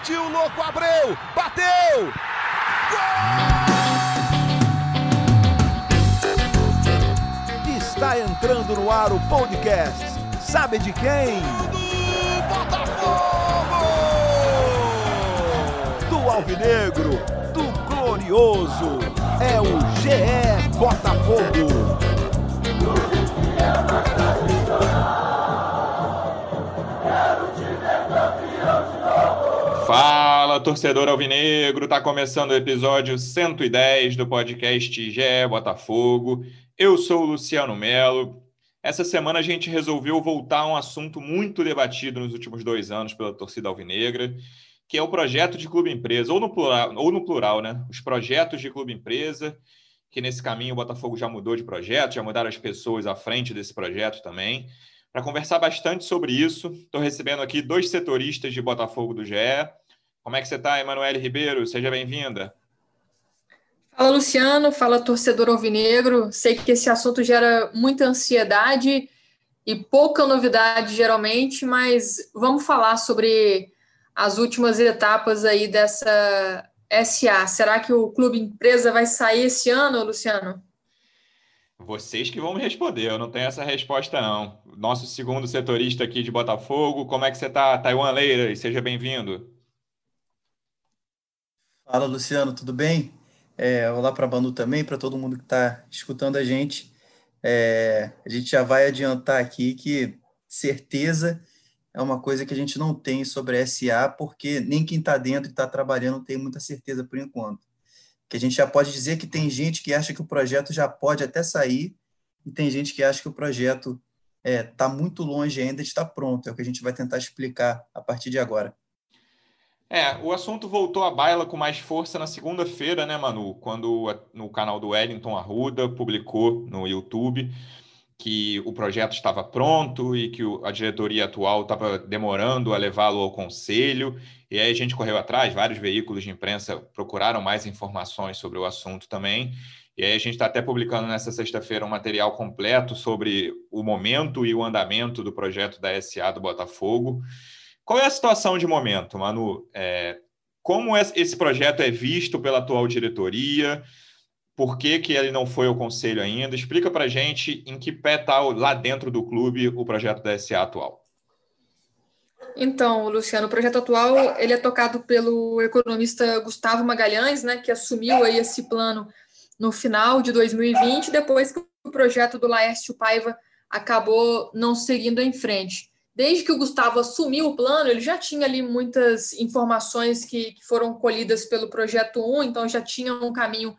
Partiu, louco, Abreu! Bateu! Gol! Está entrando no ar o podcast. Sabe de quem? Do Botafogo! Do Alvinegro, do Glorioso. É o GE Botafogo. Fala, torcedor alvinegro! Tá começando o episódio 110 do podcast GE Botafogo. Eu sou o Luciano Melo. Essa semana a gente resolveu voltar a um assunto muito debatido nos últimos dois anos pela torcida alvinegra, que é o projeto de clube empresa, ou no plural, ou no plural, né? Os projetos de clube empresa, que nesse caminho o Botafogo já mudou de projeto, já mudaram as pessoas à frente desse projeto também. Para conversar bastante sobre isso, estou recebendo aqui dois setoristas de Botafogo do GE. Como é que você está, Emanuele Ribeiro? Seja bem-vinda. Fala, Luciano. Fala, torcedor alvinegro. Sei que esse assunto gera muita ansiedade e pouca novidade, geralmente, mas vamos falar sobre as últimas etapas aí dessa SA. Será que o clube empresa vai sair esse ano, Luciano? Vocês que vão me responder, eu não tenho essa resposta, não. Nosso segundo setorista aqui de Botafogo, como é que você está, Taiwan Leira? Seja bem-vindo. Fala, Luciano, tudo bem? É, olá para a Banu também, para todo mundo que está escutando a gente. É, a gente já vai adiantar aqui que certeza é uma coisa que a gente não tem sobre SA, porque nem quem está dentro e está trabalhando tem muita certeza por enquanto. Que a gente já pode dizer que tem gente que acha que o projeto já pode até sair, e tem gente que acha que o projeto está é, tá muito longe ainda de estar pronto. É o que a gente vai tentar explicar a partir de agora. É, o assunto voltou à baila com mais força na segunda-feira, né, Manu? Quando no canal do Wellington Arruda publicou no YouTube que o projeto estava pronto e que a diretoria atual estava demorando a levá-lo ao conselho. E aí a gente correu atrás, vários veículos de imprensa procuraram mais informações sobre o assunto também. E aí a gente está até publicando nessa sexta-feira um material completo sobre o momento e o andamento do projeto da SA do Botafogo. Qual é a situação de momento, Manu? É, como esse projeto é visto pela atual diretoria? Por que, que ele não foi ao conselho ainda? Explica para gente em que pé está lá dentro do clube o projeto da SA atual. Então, Luciano, o projeto atual ele é tocado pelo economista Gustavo Magalhães, né, que assumiu aí esse plano no final de 2020, depois que o projeto do Laércio Paiva acabou não seguindo em frente desde que o Gustavo assumiu o plano, ele já tinha ali muitas informações que, que foram colhidas pelo projeto 1, então já tinha um caminho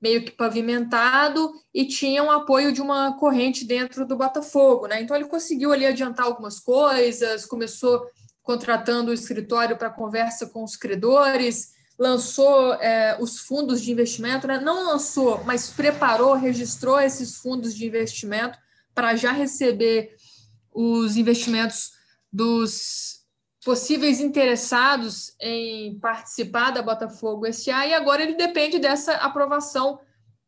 meio que pavimentado e tinha um apoio de uma corrente dentro do Botafogo, né? Então ele conseguiu ali adiantar algumas coisas, começou contratando o escritório para conversa com os credores, lançou é, os fundos de investimento, né? não lançou, mas preparou, registrou esses fundos de investimento para já receber os investimentos dos possíveis interessados em participar da Botafogo SA e agora ele depende dessa aprovação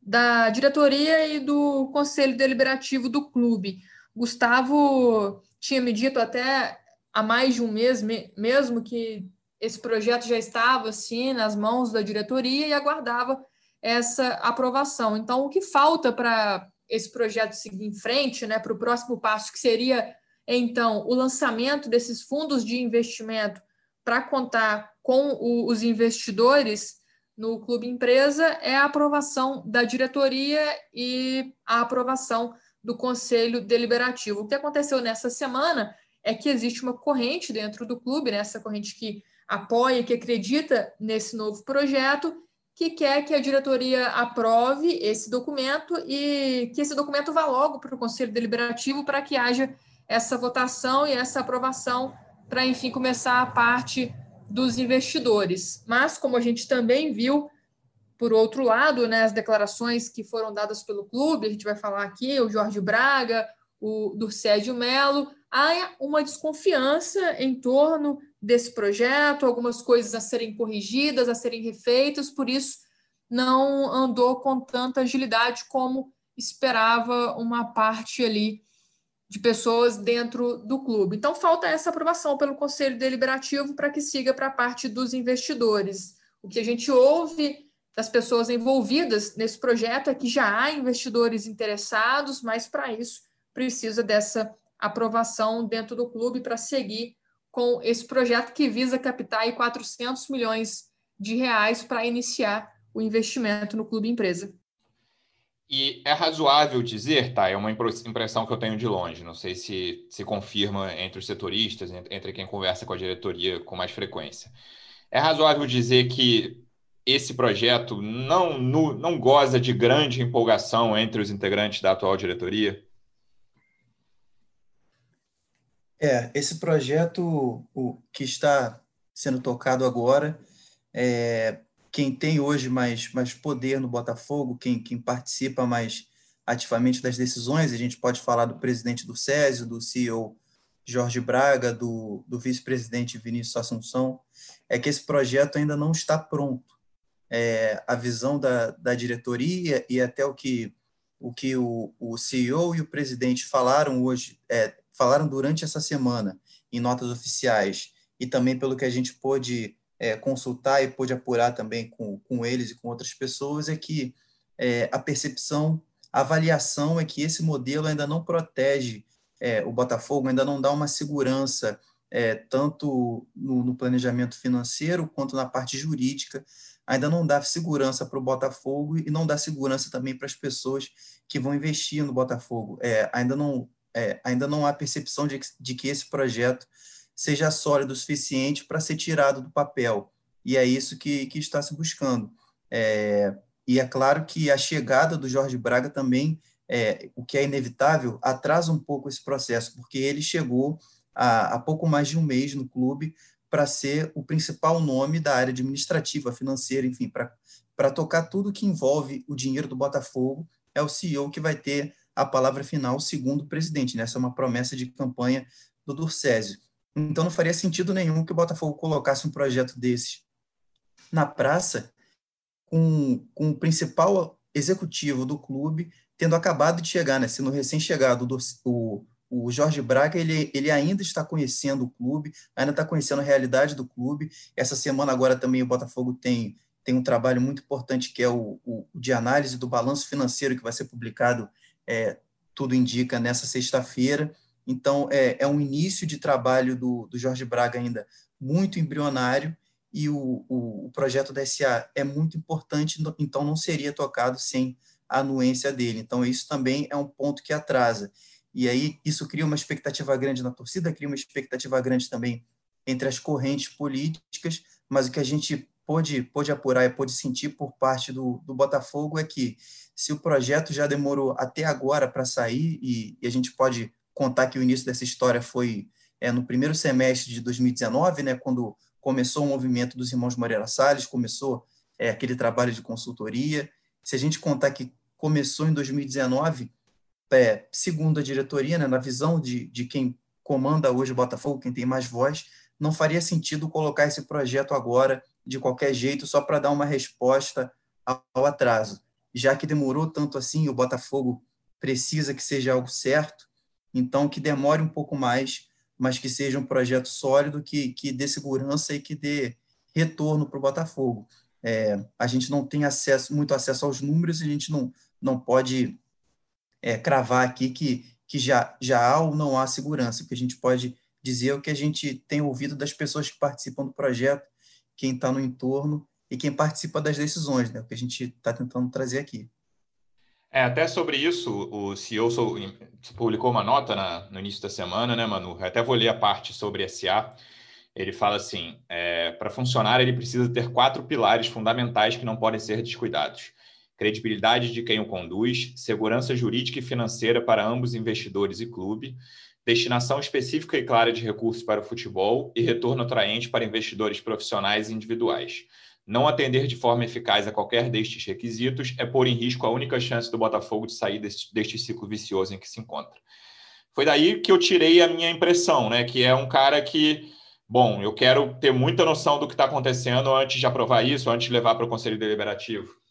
da diretoria e do conselho deliberativo do clube. Gustavo tinha me dito até há mais de um mês mesmo que esse projeto já estava assim nas mãos da diretoria e aguardava essa aprovação. Então, o que falta para esse projeto seguir em frente, né, para o próximo passo, que seria, então, o lançamento desses fundos de investimento para contar com o, os investidores no Clube Empresa, é a aprovação da diretoria e a aprovação do Conselho Deliberativo. O que aconteceu nessa semana é que existe uma corrente dentro do clube, né, essa corrente que apoia, que acredita nesse novo projeto, que quer que a diretoria aprove esse documento e que esse documento vá logo para o Conselho Deliberativo para que haja essa votação e essa aprovação para, enfim, começar a parte dos investidores. Mas, como a gente também viu, por outro lado, né, as declarações que foram dadas pelo clube, a gente vai falar aqui, o Jorge Braga, o Durcédio Melo, há uma desconfiança em torno desse projeto, algumas coisas a serem corrigidas, a serem refeitas, por isso não andou com tanta agilidade como esperava uma parte ali de pessoas dentro do clube. Então, falta essa aprovação pelo Conselho Deliberativo para que siga para a parte dos investidores. O que a gente ouve das pessoas envolvidas nesse projeto é que já há investidores interessados, mas para isso precisa dessa aprovação dentro do clube para seguir com esse projeto que visa captar aí 400 milhões de reais para iniciar o investimento no clube empresa. E é razoável dizer, tá? É uma impressão que eu tenho de longe, não sei se se confirma entre os setoristas, entre quem conversa com a diretoria com mais frequência. É razoável dizer que esse projeto não, não goza de grande empolgação entre os integrantes da atual diretoria? É, esse projeto o, que está sendo tocado agora, é, quem tem hoje mais, mais poder no Botafogo, quem, quem participa mais ativamente das decisões, a gente pode falar do presidente do Césio, do CEO Jorge Braga, do, do vice-presidente Vinícius Assunção, é que esse projeto ainda não está pronto. É, a visão da, da diretoria e até o que o, que o, o CEO e o presidente falaram hoje, é, falaram durante essa semana em notas oficiais e também pelo que a gente pôde é, consultar e pôde apurar também com, com eles e com outras pessoas, é que é, a percepção, a avaliação é que esse modelo ainda não protege é, o Botafogo, ainda não dá uma segurança é, tanto no, no, planejamento financeiro quanto na parte jurídica, ainda não dá segurança para o Botafogo e não dá segurança também para as pessoas que vão investir no Botafogo. É, ainda não é, ainda não há percepção de, de que esse projeto seja sólido o suficiente para ser tirado do papel. E é isso que, que está se buscando. É, e é claro que a chegada do Jorge Braga também, é, o que é inevitável, atrasa um pouco esse processo, porque ele chegou há, há pouco mais de um mês no clube para ser o principal nome da área administrativa, financeira, enfim, para tocar tudo que envolve o dinheiro do Botafogo. É o CEO que vai ter a palavra final, segundo o presidente. Né? Essa é uma promessa de campanha do Durcésio. Então não faria sentido nenhum que o Botafogo colocasse um projeto desse na praça com, com o principal executivo do clube tendo acabado de chegar, né? sendo recém-chegado o, o Jorge Braga, ele, ele ainda está conhecendo o clube, ainda está conhecendo a realidade do clube. Essa semana agora também o Botafogo tem, tem um trabalho muito importante que é o, o de análise do balanço financeiro que vai ser publicado é, tudo indica, nessa sexta-feira. Então, é, é um início de trabalho do, do Jorge Braga ainda muito embrionário e o, o, o, projeto da SA é muito importante, então não seria tocado sem a anuência dele. Então, isso também é um ponto que atrasa. E aí, isso cria uma expectativa grande na torcida, cria uma expectativa grande também entre as correntes políticas, mas o que a gente pôde, pôde apurar e pôde sentir por parte do, do Botafogo é que se o projeto já demorou até agora para sair, e, e, a gente pode contar que o início dessa história foi é, no primeiro semestre de 2019, né, quando começou o movimento dos irmãos Moreira Salles, começou é, aquele trabalho de consultoria. Se a gente contar que começou em 2019, é, segundo a diretoria, né, na visão de, de quem comanda hoje o Botafogo, quem tem mais voz, não faria sentido colocar esse projeto agora de qualquer jeito, só para dar uma resposta ao atraso já que demorou tanto assim, o Botafogo precisa que seja algo certo, então que demore um pouco mais, mas que seja um projeto sólido, que, que dê segurança e que dê retorno para o Botafogo. É, a gente não tem acesso, muito acesso aos números, a gente não, não pode é, cravar aqui que, que já, já há ou não há segurança, o que a gente pode dizer é o que a gente tem ouvido das pessoas que participam do projeto, quem está no entorno, e quem participa das decisões, né? O que a gente está tentando trazer aqui. É, até sobre isso, o CEO publicou uma nota na, no início da semana, né, Manu? Até vou ler a parte sobre SA. Ele fala assim: é, para funcionar, ele precisa ter quatro pilares fundamentais que não podem ser descuidados: credibilidade de quem o conduz, segurança jurídica e financeira para ambos investidores e clube, destinação específica e clara de recursos para o futebol e retorno atraente para investidores profissionais e individuais. Não atender de forma eficaz a qualquer destes requisitos é pôr em risco a única chance do Botafogo de sair deste, deste ciclo vicioso em que se encontra. Foi daí que eu tirei a minha impressão, né? Que é um cara que, bom, eu quero ter muita noção do que está acontecendo antes de aprovar isso, antes de levar para o Conselho Deliberativo.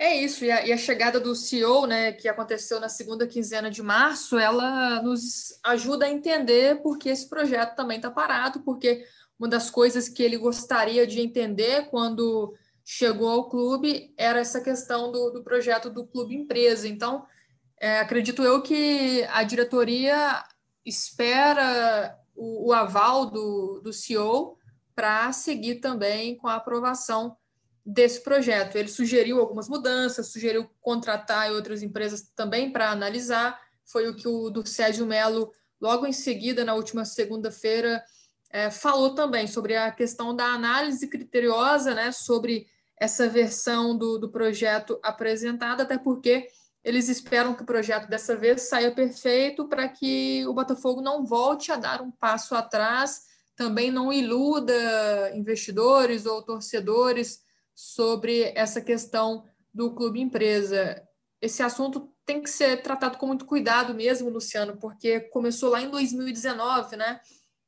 É isso, e a, e a, chegada do CEO, né, que aconteceu na segunda quinzena de março, ela nos ajuda a entender por que esse projeto também está parado, porque uma das coisas que ele gostaria de entender quando chegou ao clube era essa questão do, do projeto do clube empresa. Então, é, acredito eu que a diretoria espera o, o aval do, do CEO para seguir também com a aprovação desse projeto. Ele sugeriu algumas mudanças, sugeriu contratar outras empresas também para analisar. Foi o que o Sérgio Melo, logo em seguida, na última segunda-feira, é, falou também sobre a questão da análise criteriosa, né, sobre essa versão do, do projeto apresentada, até porque eles esperam que o projeto dessa vez saia perfeito para que o Botafogo não volte a dar um passo atrás, também não iluda investidores ou torcedores sobre essa questão do clube empresa. Esse assunto tem que ser tratado com muito cuidado mesmo, Luciano, porque começou lá em 2019, né?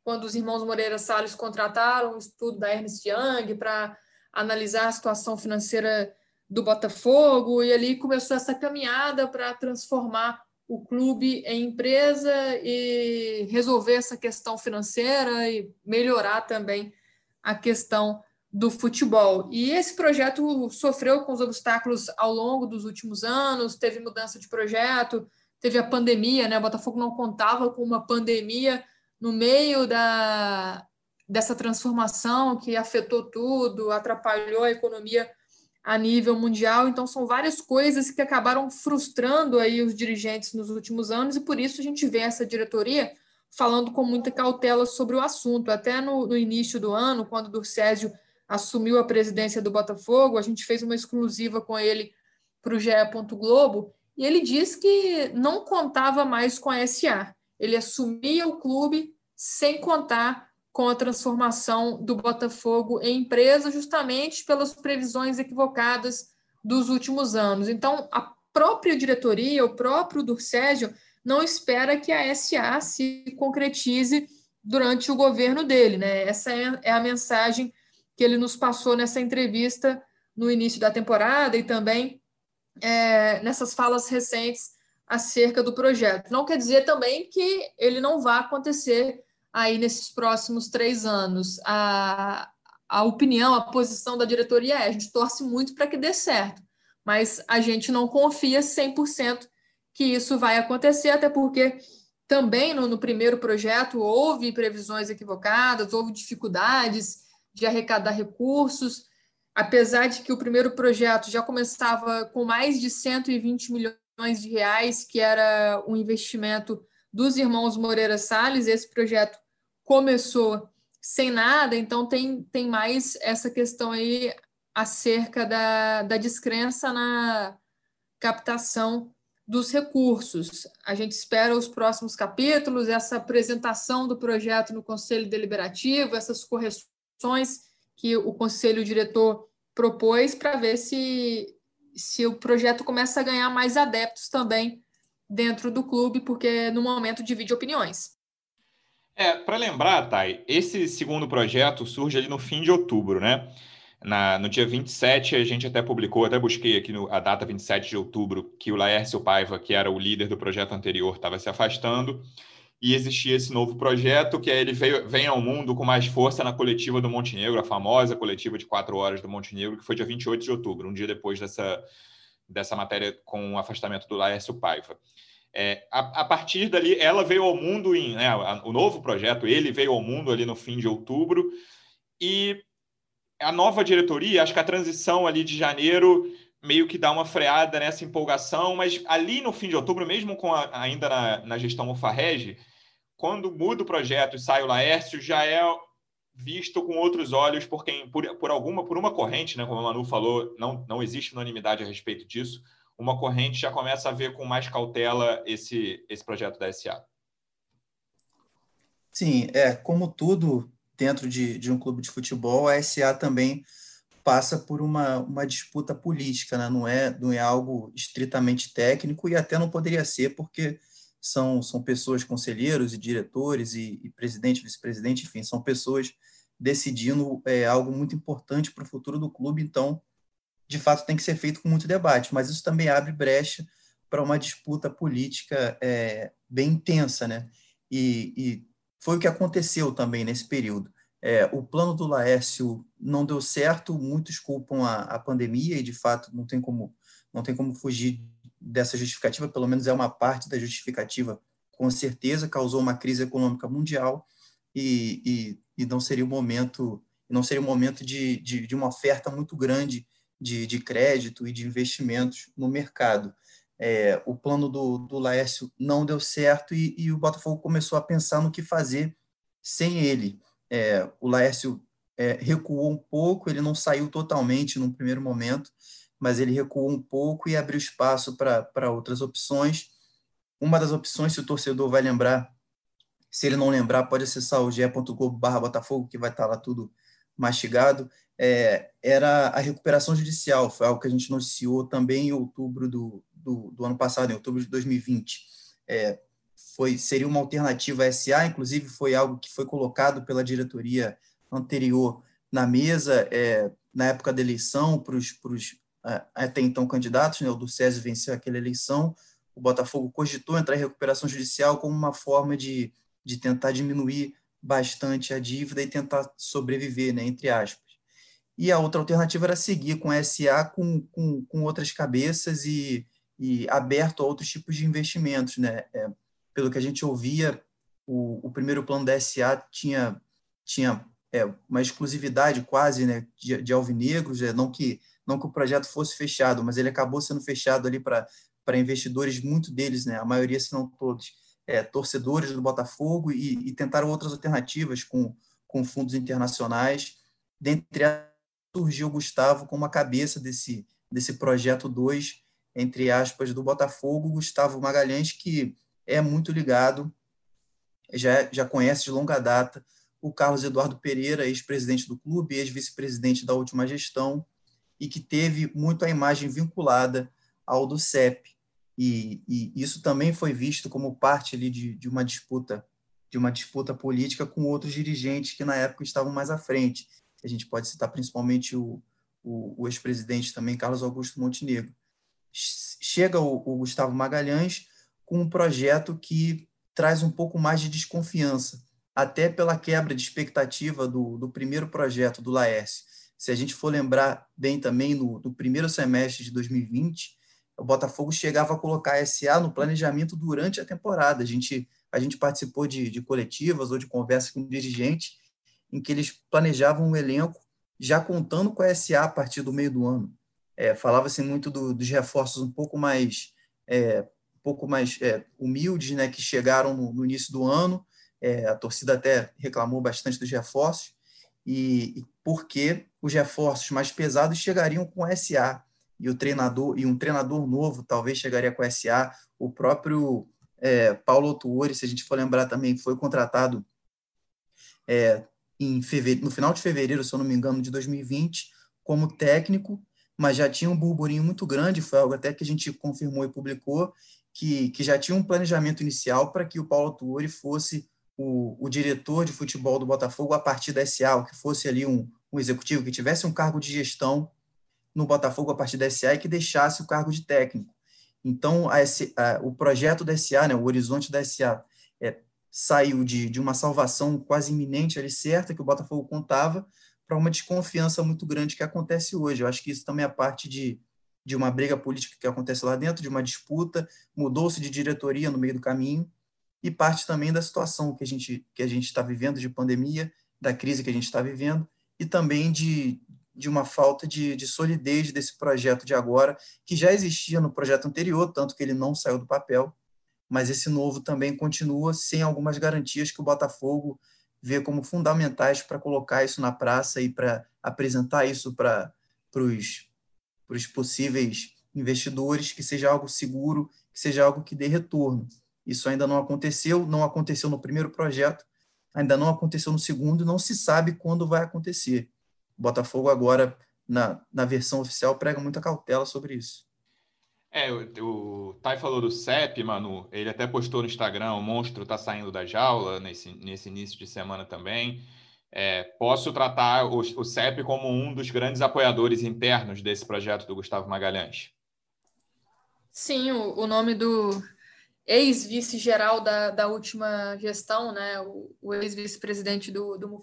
Quando os irmãos Moreira Salles contrataram o estudo da Ernest Young para analisar a situação financeira do Botafogo, e ali começou essa caminhada para transformar o clube em empresa e resolver essa questão financeira e melhorar também a questão do futebol. E esse projeto sofreu com os obstáculos ao longo dos últimos anos, teve mudança de projeto, teve a pandemia, né? O Botafogo não contava com uma pandemia no meio da, dessa transformação que afetou tudo, atrapalhou a economia a nível mundial. Então, são várias coisas que acabaram frustrando aí os dirigentes nos últimos anos, e por isso a gente vê essa diretoria falando com muita cautela sobre o assunto. Até no, no início do ano, quando o Durcésio assumiu a presidência do Botafogo, a gente fez uma exclusiva com ele para o GE. Globo, e ele disse que não contava mais com a SA. Ele assumia o clube sem contar com a transformação do Botafogo em empresa, justamente pelas previsões equivocadas dos últimos anos. Então, a própria diretoria, o próprio Durcésio, não espera que a SA se concretize durante o governo dele. Né? Essa é, é a mensagem que ele nos passou nessa entrevista no início da temporada e também é, nessas falas recentes acerca do projeto. Não quer dizer também que ele não vá acontecer aí nesses próximos três anos. A, a opinião, a posição da diretoria é: a gente torce muito para que dê certo, mas a gente não confia 100% que isso vai acontecer, até porque também no, no primeiro projeto houve previsões equivocadas, houve dificuldades de arrecadar recursos, apesar de que o primeiro projeto já começava com mais de 120 milhões de reais, que era um investimento dos irmãos Moreira Salles, esse projeto começou sem nada, então tem, tem mais essa questão aí acerca da, da descrença na captação dos recursos. A gente espera os próximos capítulos, essa apresentação do projeto no Conselho Deliberativo, essas correções que o conselho diretor propôs para ver se, se o projeto começa a ganhar mais adeptos também dentro do clube, porque no momento divide opiniões. É, para lembrar, Thay, esse segundo projeto surge ali no fim de outubro, né? Na, no dia 27, a gente até publicou, até busquei aqui no, a data 27 de outubro, que o Laércio Paiva, que era o líder do projeto anterior, estava se afastando e existia esse novo projeto, que ele veio, vem ao mundo com mais força na coletiva do Montenegro, a famosa coletiva de quatro horas do Montenegro, que foi dia 28 de outubro, um dia depois dessa, dessa matéria com o afastamento do Laércio Paiva. É, a, a, partir dali, ela veio ao mundo em né, o novo projeto, ele veio ao mundo ali no fim de outubro, e a nova diretoria, acho que a transição ali de janeiro meio que dá uma freada nessa empolgação, mas ali no fim de outubro, mesmo com a, ainda na, na gestão Mufarrege, quando muda o projeto e sai o Laércio, já é visto com outros olhos por quem, por, por alguma, por uma corrente, né, como a Manu falou, não, não existe unanimidade a respeito disso, uma corrente já começa a ver com mais cautela esse, esse projeto da SA. Sim, é, como tudo dentro de, de um clube de futebol, a SA também passa por uma, uma disputa política, né? não, é, não é algo estritamente técnico e até não poderia ser, porque são, são pessoas, conselheiros e diretores e, e presidente, vice-presidente, enfim, são pessoas decidindo é, algo muito importante para o futuro do clube, então de fato tem que ser feito com muito debate, mas isso também abre brecha para uma disputa política é, bem intensa, né? E, e, foi o que aconteceu também nesse período. É, o plano do Laércio não deu certo, muitos culpam a, a pandemia e de fato não tem como não tem como fugir dessa justificativa, pelo menos é uma parte da justificativa, com certeza causou uma crise econômica mundial e, e, e não seria o momento não seria o momento de, de, de uma oferta muito grande de, de, crédito e de investimentos no mercado. É, o plano do, do Laércio não deu certo e, e, o Botafogo começou a pensar no que fazer sem ele. É, o Laércio é, recuou um pouco, ele não saiu totalmente no primeiro momento, mas ele recuou um pouco e abriu espaço para outras opções. Uma das opções, se o torcedor vai lembrar, se ele não lembrar, pode acessar o ge.globo.br Botafogo, que vai estar lá tudo mastigado, é, era a recuperação judicial, foi algo que a gente noticiou também em outubro do, do, do ano passado, em outubro de 2020. É, foi, seria uma alternativa à SA, inclusive foi algo que foi colocado pela diretoria anterior na mesa, é, na época da eleição, para os até então candidatos, né, o do César venceu aquela eleição, o Botafogo cogitou entrar em recuperação judicial como uma forma de, de tentar diminuir bastante a dívida e tentar sobreviver, né, entre aspas. E a outra alternativa era seguir com a SA com, com, com outras cabeças e, e aberto a outros tipos de investimentos. Né? É, pelo que a gente ouvia, o, o primeiro plano da SA tinha, tinha é, uma exclusividade quase né, de, de alvinegros, é, não que não que o projeto fosse fechado, mas ele acabou sendo fechado ali para investidores, muito deles, né, a maioria, se não todos, é, torcedores do Botafogo e, e, tentaram outras alternativas com, com fundos internacionais. Dentre elas, surgiu o Gustavo como a cabeça desse, desse projeto 2, entre aspas, do Botafogo, Gustavo Magalhães, que é muito ligado, já, já conhece de longa data o Carlos Eduardo Pereira, ex-presidente do clube, ex-vice-presidente da última gestão, e que teve muito a imagem vinculada ao do CEP. E, e isso também foi visto como parte ali de, de uma disputa de uma disputa política com outros dirigentes que na época estavam mais à frente. A gente pode citar principalmente o, o, o ex-presidente também, Carlos Augusto Montenegro. Chega o, o Gustavo Magalhães com um projeto que traz um pouco mais de desconfiança, até pela quebra de expectativa do, do primeiro projeto do Laércio, se a gente for lembrar bem também, no, no primeiro semestre de 2020, o Botafogo chegava a colocar a SA no planejamento durante a temporada. A gente, a gente participou de, de coletivas ou de conversas com dirigentes em que eles planejavam um elenco já contando com a SA a partir do meio do ano. É, Falava-se muito do, dos reforços um pouco mais, é, um pouco mais é, humildes, né, que chegaram no, no início do ano. É, a torcida até reclamou bastante dos reforços e, e porque os reforços mais pesados chegariam com o SA e o treinador e um treinador novo talvez chegaria com o SA. O próprio é, Paulo Tuori, se a gente for lembrar também, foi contratado é, em fevereiro, no final de fevereiro, se eu não me engano, de 2020, como técnico, mas já tinha um burburinho muito grande, foi algo até que a gente confirmou e publicou, que, que já tinha um planejamento inicial para que o Paulo Tuori fosse o, o, diretor de futebol do Botafogo a partir da SA, que fosse ali um, um, executivo que tivesse um cargo de gestão no Botafogo a partir da SA e que deixasse o cargo de técnico. Então, a, a, o projeto da SA, né, o horizonte da SA, é, saiu de, de uma salvação quase iminente ali certa que o Botafogo contava para uma desconfiança muito grande que acontece hoje. Eu acho que isso também é parte de, de uma briga política que acontece lá dentro, de uma disputa, mudou-se de diretoria no meio do caminho, e parte também da situação que a gente que a gente está vivendo de pandemia, da crise que a gente está vivendo e também de, de uma falta de, de solidez desse projeto de agora, que já existia no projeto anterior, tanto que ele não saiu do papel, mas esse novo também continua sem algumas garantias que o Botafogo vê como fundamentais para colocar isso na praça e para apresentar isso para os possíveis investidores, que seja algo seguro, que seja algo que dê retorno. Isso ainda não aconteceu, não aconteceu no primeiro projeto, ainda não aconteceu no segundo, e não se sabe quando vai acontecer. O Botafogo agora, na, na versão oficial, prega muita cautela sobre isso. É, o, o Tai falou do CEP, Manu, ele até postou no Instagram, o monstro tá saindo da jaula nesse, nesse início de semana também. é, posso tratar o, o CEP como um dos grandes apoiadores internos desse projeto do Gustavo Magalhães. Sim, o, o nome do ex-vice-geral da, da última gestão, né, o, o ex-vice-presidente do, do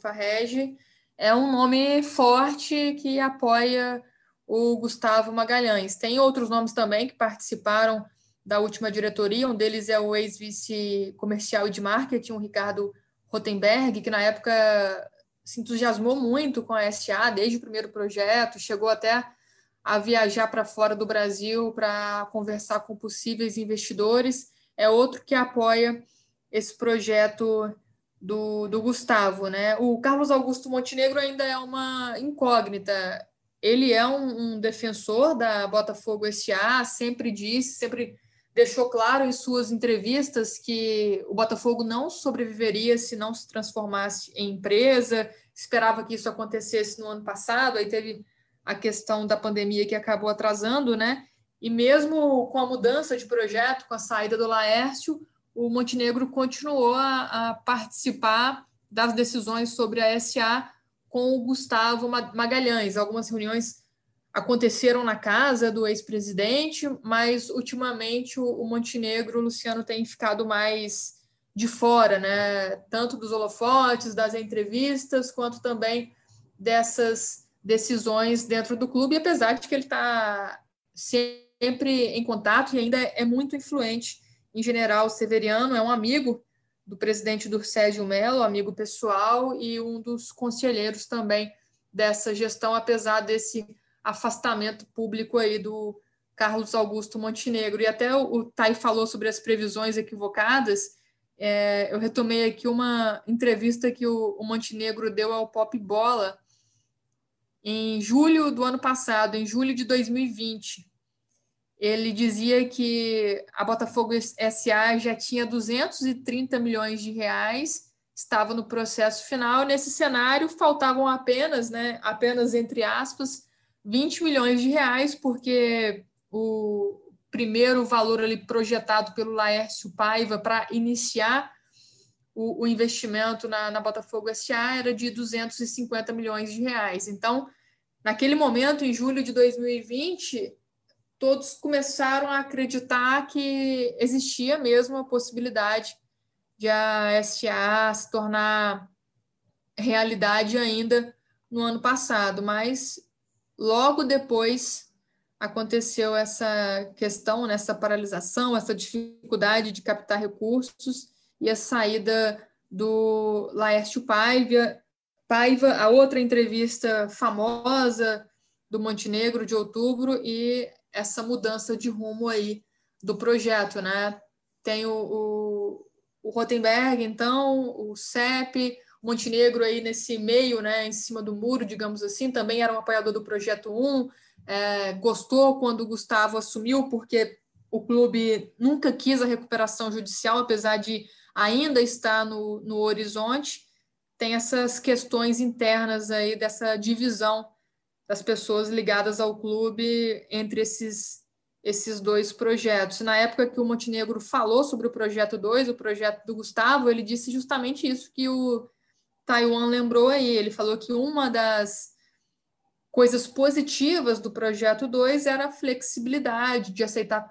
é um nome forte que apoia o Gustavo Magalhães. Tem outros nomes também que participaram da última diretoria, um deles é o ex-vice comercial e de marketing, o Ricardo Rotenberg, que na época se entusiasmou muito com a SA desde o primeiro projeto, chegou até a viajar para fora do Brasil para conversar com possíveis investidores. É outro que apoia esse projeto do, do Gustavo. Né? O Carlos Augusto Montenegro ainda é uma incógnita. Ele é um, um defensor da Botafogo SA, sempre disse, sempre deixou claro em suas entrevistas que o Botafogo não sobreviveria se não se transformasse em empresa, esperava que isso acontecesse no ano passado, aí teve a questão da pandemia que acabou atrasando, né? E mesmo com a mudança de projeto, com a saída do Laércio, o Montenegro continuou a, a participar das decisões sobre a SA com o Gustavo Magalhães. Algumas reuniões aconteceram na casa do ex-presidente, mas ultimamente o, Montenegro, o Luciano, tem ficado mais de fora, né? Tanto dos holofotes, das entrevistas, quanto também dessas decisões dentro do clube, apesar de que ele está sempre em contato e ainda é muito influente em general Severiano, é um amigo do presidente do Sérgio Melo, amigo pessoal e um dos conselheiros também dessa gestão, apesar desse afastamento público aí do Carlos Augusto Montenegro. E até o, Tai falou sobre as previsões equivocadas. É, eu retomei aqui uma entrevista que o, o Montenegro deu ao Pop Bola em julho do ano passado, em julho de 2020. Ele dizia que a Botafogo SA já tinha 230 milhões de reais, estava no processo final. Nesse cenário, faltavam apenas, né, apenas entre aspas, 20 milhões de reais, porque o primeiro valor ali projetado pelo Laércio Paiva para iniciar o, o investimento na, na, Botafogo SA era de 250 milhões de reais. Então, naquele momento, em julho de 2020, todos começaram a acreditar que existia mesmo a possibilidade de a SA se tornar realidade ainda no ano passado, mas Logo depois aconteceu essa questão, nessa né, paralisação, essa dificuldade de captar recursos e a saída do Laércio Paiva, Paiva, a outra entrevista famosa do Montenegro de outubro e essa mudança de rumo aí do projeto, né? Tem o, o, o Rotenberg, então, o CEP, Montenegro aí nesse meio, né, em cima do muro, digamos assim, também era um apoiador do Projeto 1, é, gostou quando o Gustavo assumiu, porque o clube nunca quis a recuperação judicial, apesar de ainda estar no, no horizonte, tem essas questões internas aí dessa divisão das pessoas ligadas ao clube entre esses esses dois projetos. Na época que o Montenegro falou sobre o projeto 2, o projeto do Gustavo, ele disse justamente isso, que o Taiwan lembrou aí, ele falou que uma das coisas positivas do projeto 2 era a flexibilidade de aceitar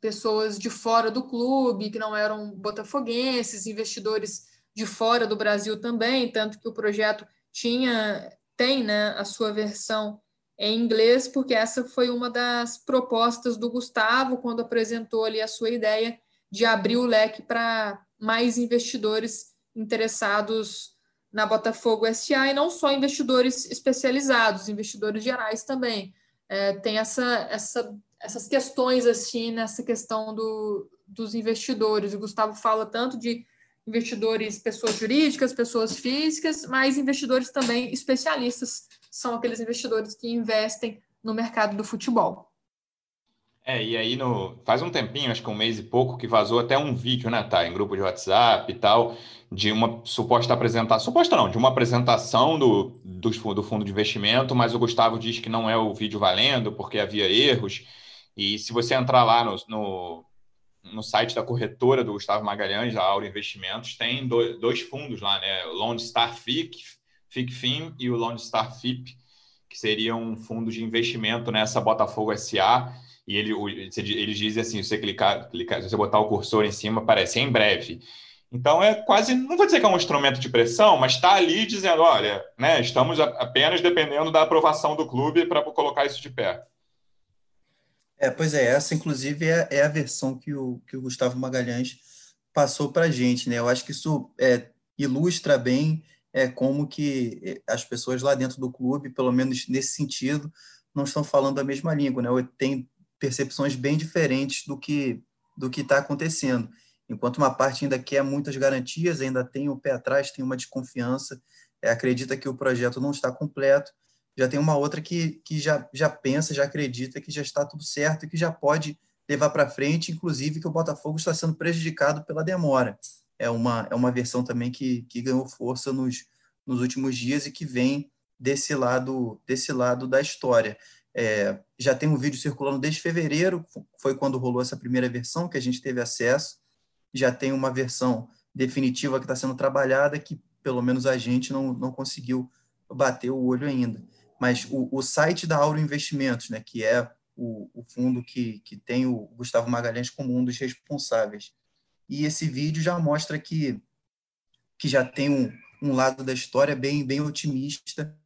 pessoas de fora do clube, que não eram botafoguenses, investidores de fora do Brasil também, tanto que o projeto tinha tem, né, a sua versão em inglês, porque essa foi uma das propostas do Gustavo quando apresentou ali a sua ideia de abrir o leque para mais investidores interessados na Botafogo SA e não só investidores especializados, investidores gerais também. É, tem essa, essa, essas questões assim nessa questão do, dos investidores. O Gustavo fala tanto de investidores, pessoas jurídicas, pessoas físicas, mas investidores também especialistas são aqueles investidores que investem no mercado do futebol. É, e aí no, faz um tempinho, acho que um mês e pouco, que vazou até um vídeo, né, tá? Em grupo de WhatsApp e tal, de uma suposta apresentação, suposta não, de uma apresentação do, do, do fundo de investimento, mas o Gustavo diz que não é o vídeo valendo, porque havia erros. E se você entrar lá no, no, no site da corretora do Gustavo Magalhães, a Auro Investimentos, tem dois, fundos lá, né? Lone Star FIC, e o Lone Star FIP, que seriam um fundo de investimento nessa Botafogo SA. E ele, eles dizem assim: se você clicar, clicar, se você botar o cursor em cima, aparece em breve. Então é quase, não vou dizer que é um instrumento de pressão, mas está ali dizendo, olha, né, estamos apenas dependendo da aprovação do clube para colocar isso de pé. É, pois é, essa inclusive é, é, a versão que o, que o Gustavo Magalhães passou para a gente, né? Eu acho que isso é, ilustra bem é, como que é, as pessoas lá dentro do clube, pelo menos nesse sentido, não estão falando a mesma língua, né? Tem percepções bem diferentes do que do que está acontecendo. Enquanto uma parte ainda quer muitas garantias, ainda tem o pé atrás, tem uma desconfiança, é, acredita que o projeto não está completo, já tem uma outra que, que já, já pensa, já acredita que já está tudo certo e que já pode levar para frente, inclusive que o Botafogo está sendo prejudicado pela demora. É uma, é uma versão também que, que ganhou força nos, nos últimos dias e que vem desse lado desse lado da história. É, já tem um vídeo circulando desde fevereiro, foi quando rolou essa primeira versão que a gente teve acesso já tem uma versão definitiva que está sendo trabalhada que pelo menos a gente não, não conseguiu bater o olho ainda. Mas o, o site da Auro Investimentos, né, que é o, o, fundo que, que tem o Gustavo Magalhães como um dos responsáveis, e esse vídeo já mostra que, que já tem um, um lado da história bem, bem otimista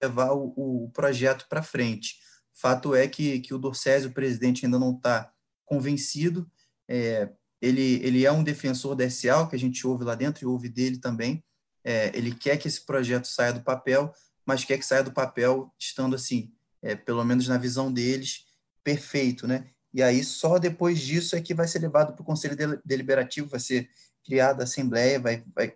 levar o, o projeto para frente. Fato é que, que o Dorcésio, o presidente, ainda não está convencido, é, ele, ele é um defensor da SA, que a gente ouve lá dentro e ouve dele também. É, ele quer que esse projeto saia do papel, mas quer que saia do papel estando assim, é, pelo menos na visão deles, perfeito, né? E aí só depois disso é que vai ser levado para o Conselho Deliberativo, vai ser criada a Assembleia, vai, vai,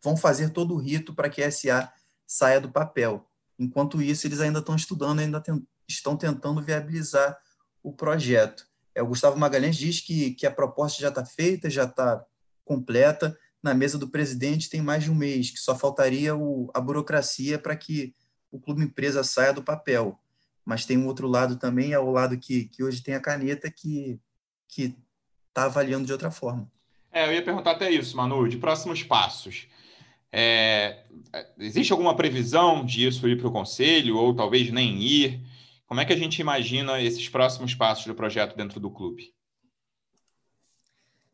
vão fazer todo o rito para que a SA saia do papel. Enquanto isso, eles ainda estão estudando, ainda estão tentando viabilizar o projeto. É, o Gustavo Magalhães diz que, que a proposta já está feita, já está completa. Na mesa do presidente tem mais de um mês, que só faltaria o, a burocracia para que o clube empresa saia do papel. Mas tem um outro lado também, é o lado que, que hoje tem a caneta, que está avaliando de outra forma. É, eu ia perguntar até isso, Manu, de próximos passos. É, existe alguma previsão disso ir para o conselho, ou talvez nem ir? Como é que a gente imagina esses próximos passos do projeto dentro do clube?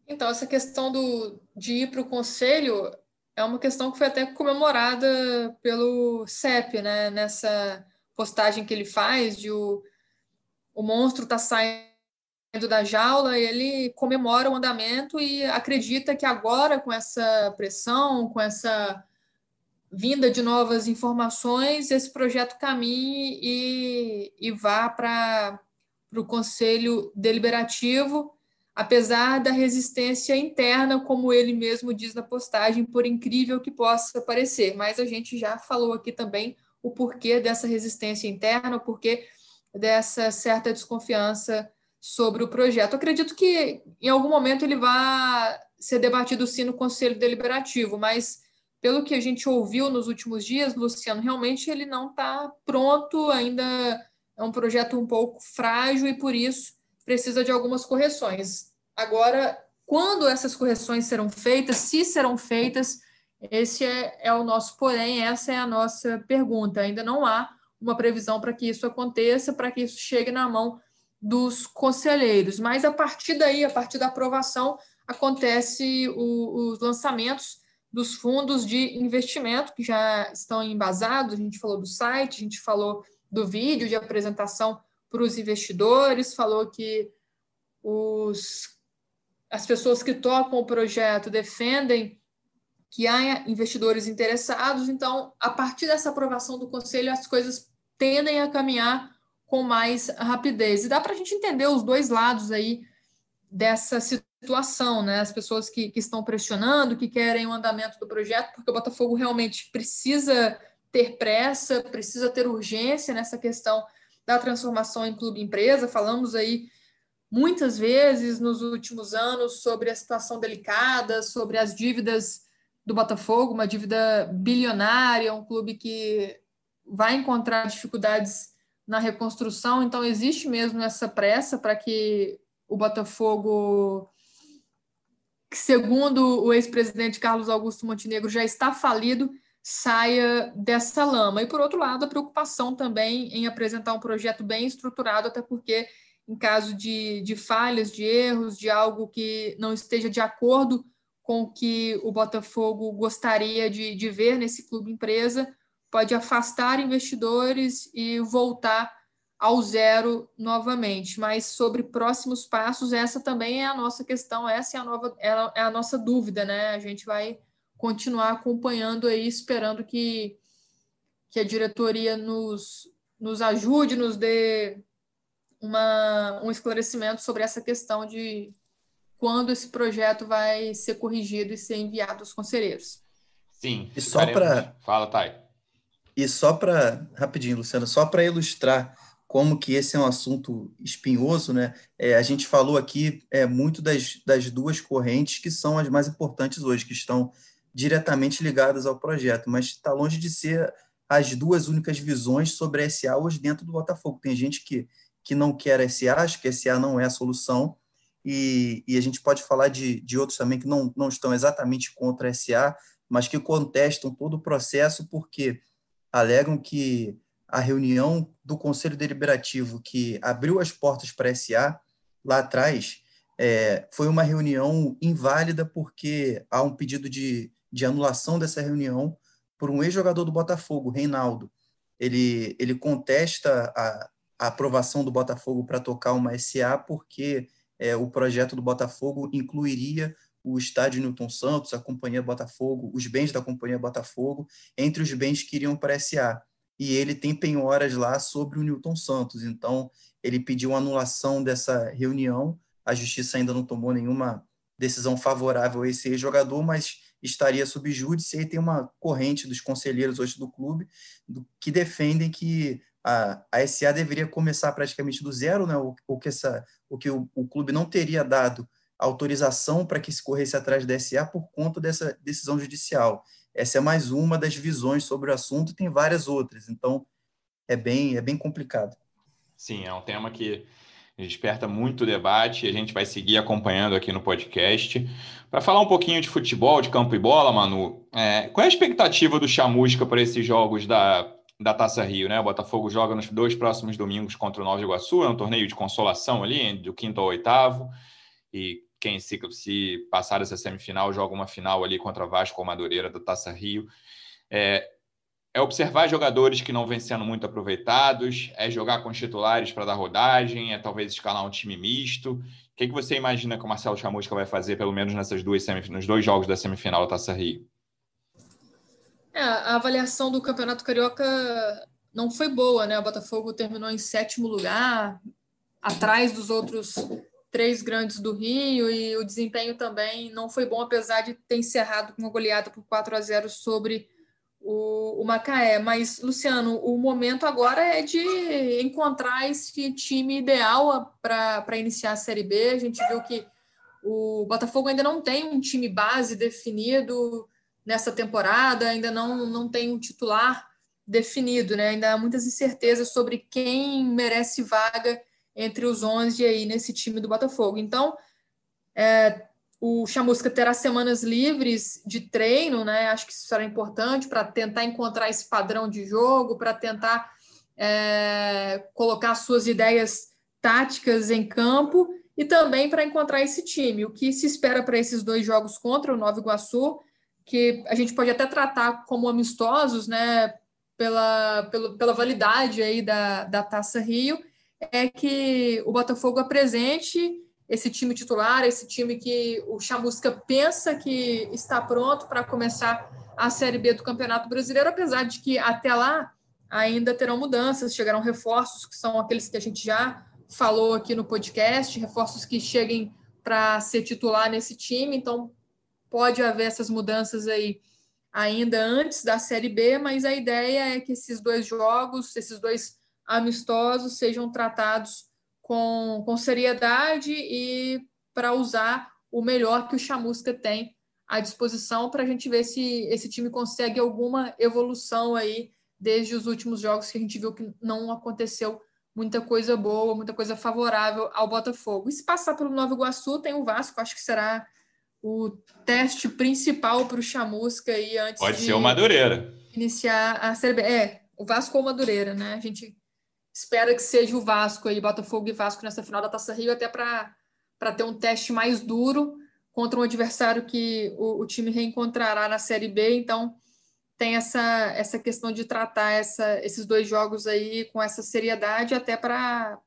Então, essa questão do, de ir para o conselho é uma questão que foi até comemorada pelo CEP, né? Nessa postagem que ele faz de o, o monstro está saindo da jaula, ele comemora o andamento e acredita que agora, com essa pressão, com essa vinda de novas informações, esse projeto caminhe e, e vá para o Conselho Deliberativo, apesar da resistência interna, como ele mesmo diz na postagem, por incrível que possa parecer. Mas a gente já falou aqui também o porquê dessa resistência interna, o porquê dessa certa desconfiança sobre o projeto. acredito que em algum momento ele vai ser debatido sim no Conselho Deliberativo, mas pelo que a gente ouviu nos últimos dias, Luciano, realmente ele não está pronto, ainda é um projeto um pouco frágil e por isso precisa de algumas correções. Agora, quando essas correções serão feitas, se serão feitas, esse é, é o nosso porém, essa é a nossa pergunta. Ainda não há uma previsão para que isso aconteça, para que isso chegue na mão dos conselheiros. Mas a partir daí, a partir da aprovação, acontece o, os lançamentos dos fundos de investimento que já estão embasados. A gente falou do site, a gente falou do vídeo de apresentação para os investidores, falou que os, as pessoas que tocam o projeto defendem que há investidores interessados. Então, a partir dessa aprovação do conselho, as coisas tendem a caminhar com mais rapidez. E dá para a gente entender os dois lados aí dessa situação situação, né? As pessoas que, que estão pressionando, que querem o andamento do projeto, porque o Botafogo realmente precisa ter pressa, precisa ter urgência nessa questão da transformação em clube empresa. Falamos aí muitas vezes nos últimos anos sobre a situação delicada, sobre as dívidas do Botafogo, uma dívida bilionária, um clube que vai encontrar dificuldades na reconstrução, então existe mesmo essa pressa para que o Botafogo segundo o ex-presidente Carlos Augusto Montenegro, já está falido, saia dessa lama. E, por outro lado, a preocupação também em apresentar um projeto bem estruturado, até porque, em caso de, de falhas, de erros, de algo que não esteja de acordo com o que o Botafogo gostaria de, de ver nesse clube empresa, pode afastar investidores e voltar ao zero novamente. Mas sobre próximos passos, essa também é a nossa questão, essa é a, nova, é a, é a nossa dúvida, né? A gente vai continuar acompanhando aí, esperando que, que a diretoria nos, nos ajude, nos dê uma, um esclarecimento sobre essa questão de quando esse projeto vai ser corrigido e ser enviado aos conselheiros. Sim. E só para fala, Thay. E só para rapidinho, Luciano, só para ilustrar como que esse é um assunto espinhoso, né? É, a gente falou aqui é, muito das, das duas correntes que são as mais importantes hoje, que estão diretamente ligadas ao projeto, mas está longe de ser as duas únicas visões sobre SA hoje dentro do Botafogo. Tem gente que, que não quer SA, acha que SA não é a solução, e, e a gente pode falar de, de outros também que não, não estão exatamente contra SA, mas que contestam todo o processo porque alegam que a reunião do Conselho Deliberativo que abriu as portas para SA lá atrás é, foi uma reunião inválida porque há um pedido de, de anulação dessa reunião por um ex-jogador do Botafogo, Reinaldo. Ele, ele contesta a, a aprovação do Botafogo para tocar uma SA porque é, o projeto do Botafogo incluiria o estádio Newton Santos, a Companhia Botafogo, os bens da Companhia Botafogo, entre os bens que iriam para a SA e ele tem penhoras lá sobre o Newton Santos. Então, ele pediu anulação dessa reunião. A justiça ainda não tomou nenhuma decisão favorável a esse jogador, mas estaria sob júdice. E tem uma corrente dos conselheiros hoje do clube do, que defendem que a, a SA deveria começar praticamente do zero, né? o, o que, essa, o, que o, o clube não teria dado autorização para que se corresse atrás da SA por conta dessa decisão judicial. Essa é mais uma das visões sobre o assunto, tem várias outras, então é bem, é bem complicado. Sim, é um tema que desperta muito debate e a gente vai seguir acompanhando aqui no podcast. Para falar um pouquinho de futebol, de campo e bola, Manu, é, qual é a expectativa do Chamusca para esses jogos da, da Taça Rio? Né? O Botafogo joga nos dois próximos domingos contra o Nova Iguaçu, é um torneio de consolação ali, do quinto ao oitavo, e quem se, se passar essa semifinal joga uma final ali contra Vasco ou Madureira da Taça Rio. É, é observar jogadores que não vêm sendo muito aproveitados, é jogar com os titulares para dar rodagem, é talvez escalar um time misto. O que, que você imagina que o Marcelo Chamusca vai fazer, pelo menos nessas duas nos dois jogos da semifinal da Taça Rio? É, a avaliação do Campeonato Carioca não foi boa, né? O Botafogo terminou em sétimo lugar, atrás dos outros três grandes do Rio e o desempenho também não foi bom, apesar de ter encerrado com uma goleada por 4 a 0 sobre o, o Macaé. Mas, Luciano, o momento agora é de encontrar esse time ideal para iniciar a Série B. A gente viu que o Botafogo ainda não tem um time base definido nessa temporada, ainda não, não tem um titular definido, né? Ainda há muitas incertezas sobre quem merece vaga entre os 11 aí nesse time do Botafogo. Então, é, o Chamusca terá semanas livres de treino, né? Acho que isso será importante para tentar encontrar esse padrão de jogo, para tentar é, colocar suas ideias táticas em campo e também para encontrar esse time. O que se espera para esses dois jogos contra o Nova Iguaçu, que a gente pode até tratar como amistosos, né? Pela, pela, pela validade aí da, da Taça Rio, é que o Botafogo apresente esse time titular, esse time que o Chamusca pensa que está pronto para começar a Série B do Campeonato Brasileiro, apesar de que até lá ainda terão mudanças, chegarão reforços que são aqueles que a gente já falou aqui no podcast, reforços que cheguem para ser titular nesse time, então pode haver essas mudanças aí ainda antes da Série B, mas a ideia é que esses dois jogos, esses dois amistosos sejam tratados com, com seriedade e para usar o melhor que o Chamusca tem à disposição para a gente ver se esse time consegue alguma evolução aí desde os últimos jogos que a gente viu que não aconteceu muita coisa boa, muita coisa favorável ao Botafogo. E se passar pelo Nova Iguaçu, tem o Vasco, acho que será o teste principal para o Chamusca aí antes Pode de ser o Madureira. iniciar a Série B. É, o Vasco ou o Madureira, né? A gente espera que seja o Vasco aí, Botafogo e Vasco nessa final da Taça Rio, até para ter um teste mais duro contra um adversário que o, o, time reencontrará na Série B. Então, tem essa, essa questão de tratar essa, esses dois jogos aí com essa seriedade, até para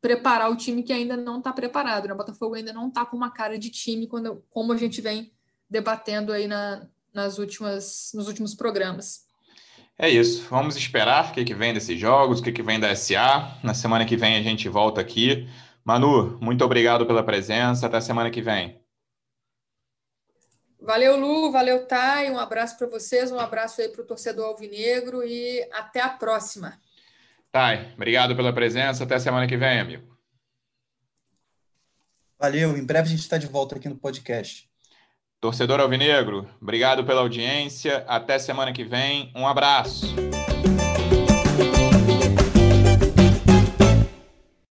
preparar o time que ainda não está preparado. Né? O Botafogo ainda não está com uma cara de time, quando, como a gente vem debatendo aí na, nas últimas, nos últimos programas. É isso. Vamos esperar o que, que vem desses jogos, o que, que vem da SA. Na semana que vem a gente volta aqui. Manu, muito obrigado pela presença. Até semana que vem. Valeu, Lu. Valeu, Thay. Um abraço para vocês, um abraço aí para o torcedor alvinegro e até a próxima. Thay, obrigado pela presença. Até semana que vem, amigo. Valeu. Em breve a gente está de volta aqui no podcast. Torcedor Alvinegro, obrigado pela audiência. Até semana que vem. Um abraço.